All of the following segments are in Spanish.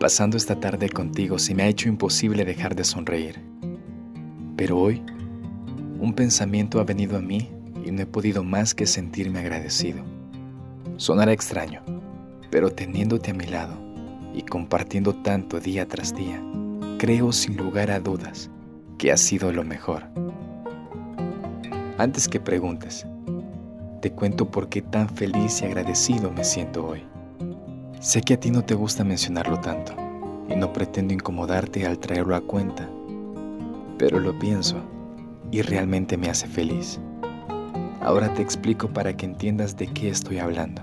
Pasando esta tarde contigo se me ha hecho imposible dejar de sonreír. Pero hoy, un pensamiento ha venido a mí y no he podido más que sentirme agradecido. Sonará extraño, pero teniéndote a mi lado y compartiendo tanto día tras día, creo sin lugar a dudas que ha sido lo mejor. Antes que preguntes, te cuento por qué tan feliz y agradecido me siento hoy. Sé que a ti no te gusta mencionarlo tanto y no pretendo incomodarte al traerlo a cuenta, pero lo pienso y realmente me hace feliz. Ahora te explico para que entiendas de qué estoy hablando.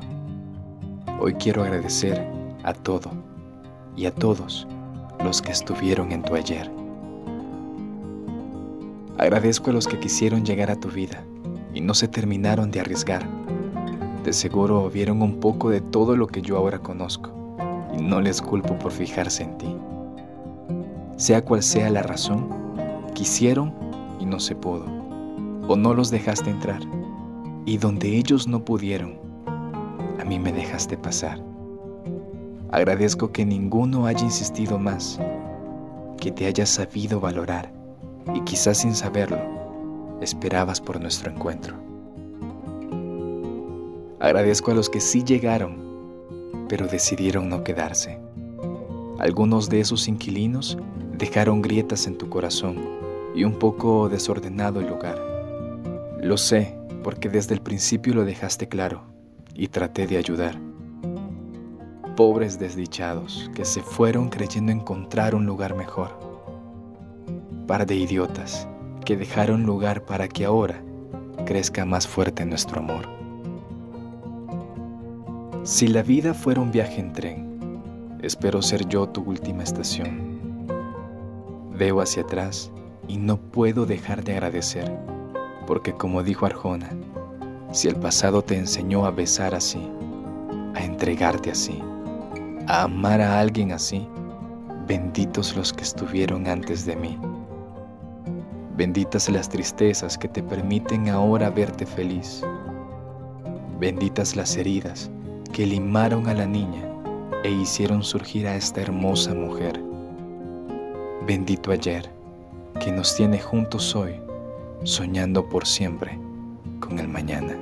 Hoy quiero agradecer a todo y a todos los que estuvieron en tu ayer. Agradezco a los que quisieron llegar a tu vida y no se terminaron de arriesgar de seguro vieron un poco de todo lo que yo ahora conozco y no les culpo por fijarse en ti. Sea cual sea la razón, quisieron y no se pudo, o no los dejaste entrar, y donde ellos no pudieron, a mí me dejaste pasar. Agradezco que ninguno haya insistido más, que te haya sabido valorar y quizás sin saberlo, esperabas por nuestro encuentro. Agradezco a los que sí llegaron, pero decidieron no quedarse. Algunos de esos inquilinos dejaron grietas en tu corazón y un poco desordenado el lugar. Lo sé porque desde el principio lo dejaste claro y traté de ayudar. Pobres desdichados que se fueron creyendo encontrar un lugar mejor. Par de idiotas que dejaron lugar para que ahora crezca más fuerte nuestro amor. Si la vida fuera un viaje en tren, espero ser yo tu última estación. Veo hacia atrás y no puedo dejar de agradecer, porque como dijo Arjona, si el pasado te enseñó a besar así, a entregarte así, a amar a alguien así, benditos los que estuvieron antes de mí. Benditas las tristezas que te permiten ahora verte feliz. Benditas las heridas que limaron a la niña e hicieron surgir a esta hermosa mujer. Bendito ayer, que nos tiene juntos hoy, soñando por siempre con el mañana.